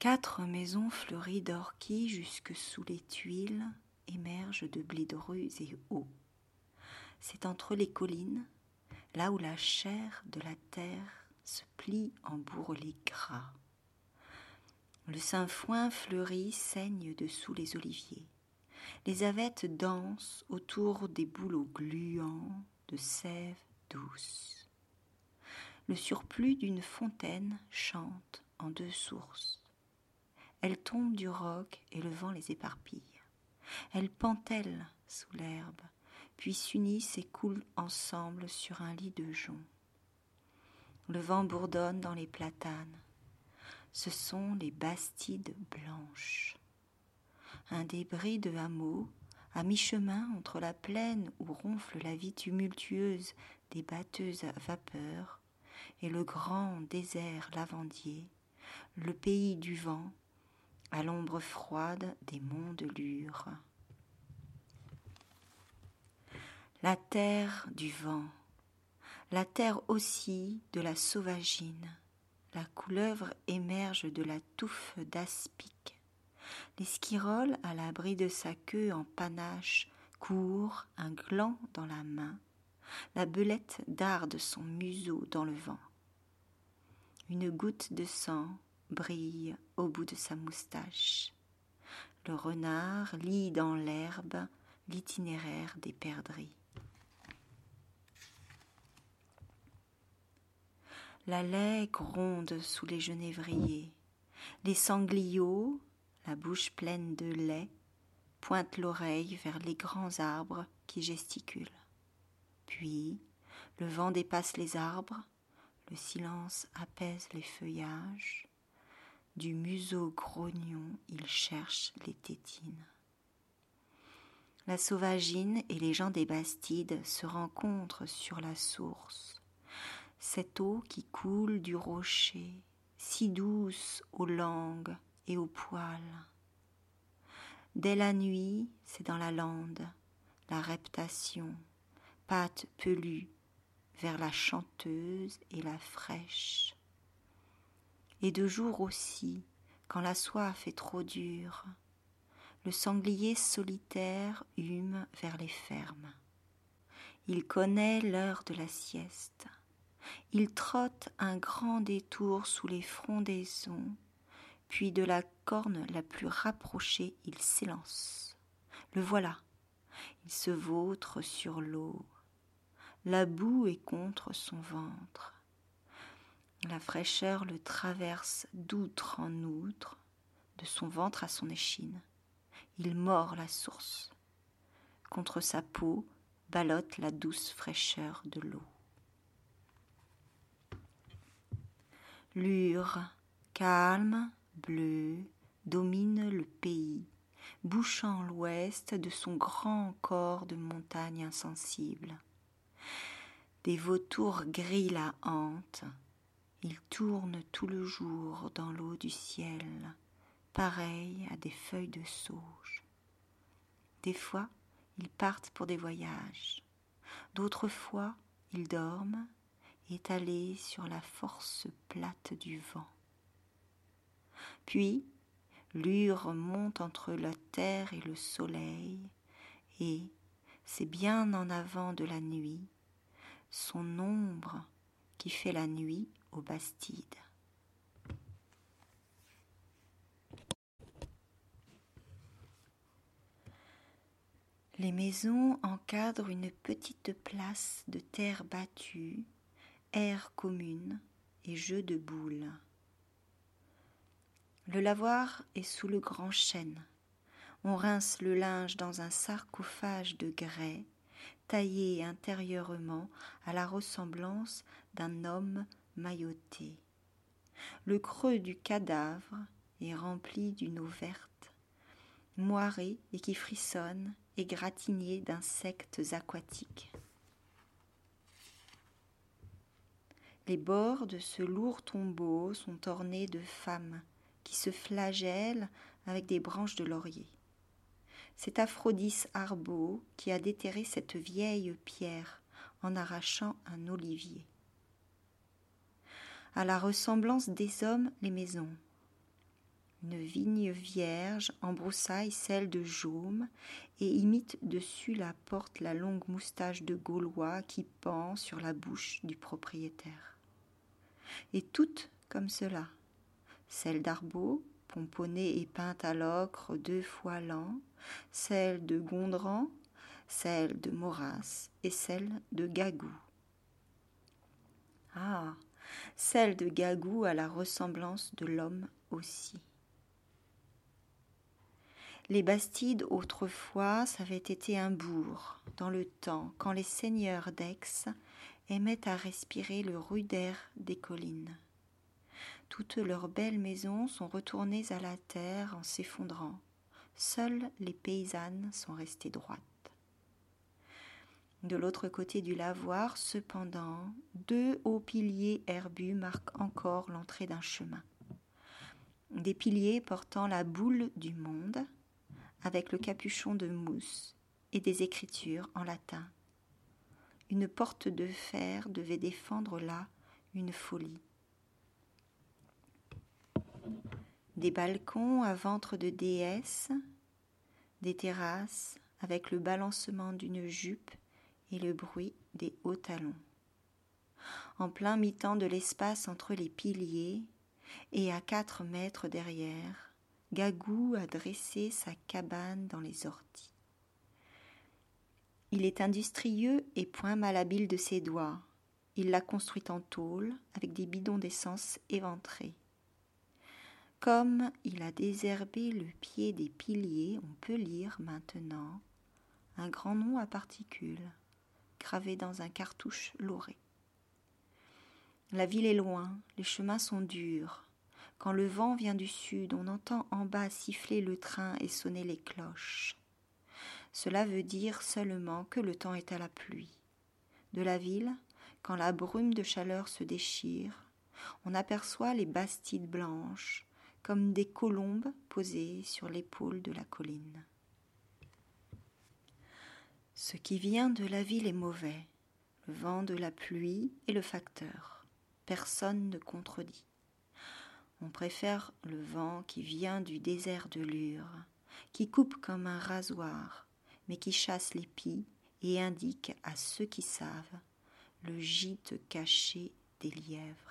Quatre maisons fleuries d'orchis jusque sous les tuiles émergent de blé de ruse et eau. C'est entre les collines, là où la chair de la terre se plie en bourrelets gras. Le sainfoin fleuri saigne dessous les oliviers. Les avettes dansent autour des bouleaux gluants de sève douce. Le surplus d'une fontaine chante en deux sources. Elles tombent du roc et le vent les éparpille. Elles pantellent sous l'herbe, puis s'unissent et coulent ensemble sur un lit de jonc. Le vent bourdonne dans les platanes. Ce sont les bastides blanches. Un débris de hameau, à mi-chemin entre la plaine où ronfle la vie tumultueuse des batteuses à vapeur et le grand désert lavandier, le pays du vent, à l'ombre froide des monts de Lure. La terre du vent la terre aussi de la sauvagine. La couleuvre émerge de la touffe d'aspic. L'esquirole, à l'abri de sa queue en panache, court, un gland dans la main. La belette darde son museau dans le vent. Une goutte de sang brille au bout de sa moustache. Le renard lit dans l'herbe l'itinéraire des perdrix. La laie gronde sous les genévriers. Les sangliaux, la bouche pleine de lait, pointent l'oreille vers les grands arbres qui gesticulent. Puis, le vent dépasse les arbres, le silence apaise les feuillages. Du museau grognon, il cherche les tétines. La sauvagine et les gens des Bastides se rencontrent sur la source cette eau qui coule du rocher, si douce aux langues et aux poils. Dès la nuit, c'est dans la lande, la reptation, pâte pelue vers la chanteuse et la fraîche. Et de jour aussi, quand la soif est trop dure, le sanglier solitaire hume vers les fermes. Il connaît l'heure de la sieste il trotte un grand détour sous les frondaisons, puis de la corne la plus rapprochée il s'élance. Le voilà. Il se vautre sur l'eau. La boue est contre son ventre. La fraîcheur le traverse d'outre en outre, de son ventre à son échine. Il mord la source. Contre sa peau ballotte la douce fraîcheur de l'eau. Lure, calme, bleu, domine le pays, bouchant l'ouest de son grand corps de montagne insensible. Des vautours gris la hantent, ils tournent tout le jour dans l'eau du ciel, pareils à des feuilles de sauge. Des fois, ils partent pour des voyages, d'autres fois, ils dorment étalé sur la force plate du vent. Puis, l'ure monte entre la terre et le soleil, et, c'est bien en avant de la nuit, son ombre qui fait la nuit Bastides. Les maisons encadrent une petite place de terre battue air commune et jeu de boules. Le lavoir est sous le grand chêne. On rince le linge dans un sarcophage de grès, taillé intérieurement à la ressemblance d'un homme mailloté. Le creux du cadavre est rempli d'une eau verte, moirée et qui frissonne, égratignée d'insectes aquatiques. Les bords de ce lourd tombeau sont ornés de femmes qui se flagellent avec des branches de laurier. C'est Aphrodis Arbo qui a déterré cette vieille pierre en arrachant un olivier. À la ressemblance des hommes, les maisons. Une vigne vierge embroussaille celle de Jaume et imite dessus la porte la longue moustache de Gaulois qui pend sur la bouche du propriétaire. Et toutes comme cela, celle d'Arbaud, pomponnée et peinte à l'ocre deux fois l'an, celle de Gondran, celle de Maurras et celle de Gagou. Ah, celle de Gagou a la ressemblance de l'homme aussi. Les Bastides, autrefois, avait été un bourg, dans le temps, quand les seigneurs d'Aix aimaient à respirer le rude air des collines. Toutes leurs belles maisons sont retournées à la terre en s'effondrant. Seules les paysannes sont restées droites. De l'autre côté du lavoir, cependant, deux hauts piliers herbus marquent encore l'entrée d'un chemin. Des piliers portant la boule du monde, avec le capuchon de mousse et des écritures en latin. Une porte de fer devait défendre là une folie. Des balcons à ventre de déesse, des terrasses avec le balancement d'une jupe et le bruit des hauts talons. En plein mi-temps de l'espace entre les piliers et à quatre mètres derrière, Gagou a dressé sa cabane dans les orties. Il est industrieux et point malhabile de ses doigts. Il l'a construite en tôle avec des bidons d'essence éventrés. Comme il a désherbé le pied des piliers, on peut lire maintenant un grand nom à particules gravé dans un cartouche lauré. La ville est loin, les chemins sont durs, quand le vent vient du sud, on entend en bas siffler le train et sonner les cloches. Cela veut dire seulement que le temps est à la pluie. De la ville, quand la brume de chaleur se déchire, on aperçoit les bastides blanches, comme des colombes posées sur l'épaule de la colline. Ce qui vient de la ville est mauvais, le vent de la pluie est le facteur. Personne ne contredit. On préfère le vent qui vient du désert de Lure, qui coupe comme un rasoir, mais qui chasse les pies et indique à ceux qui savent le gîte caché des lièvres.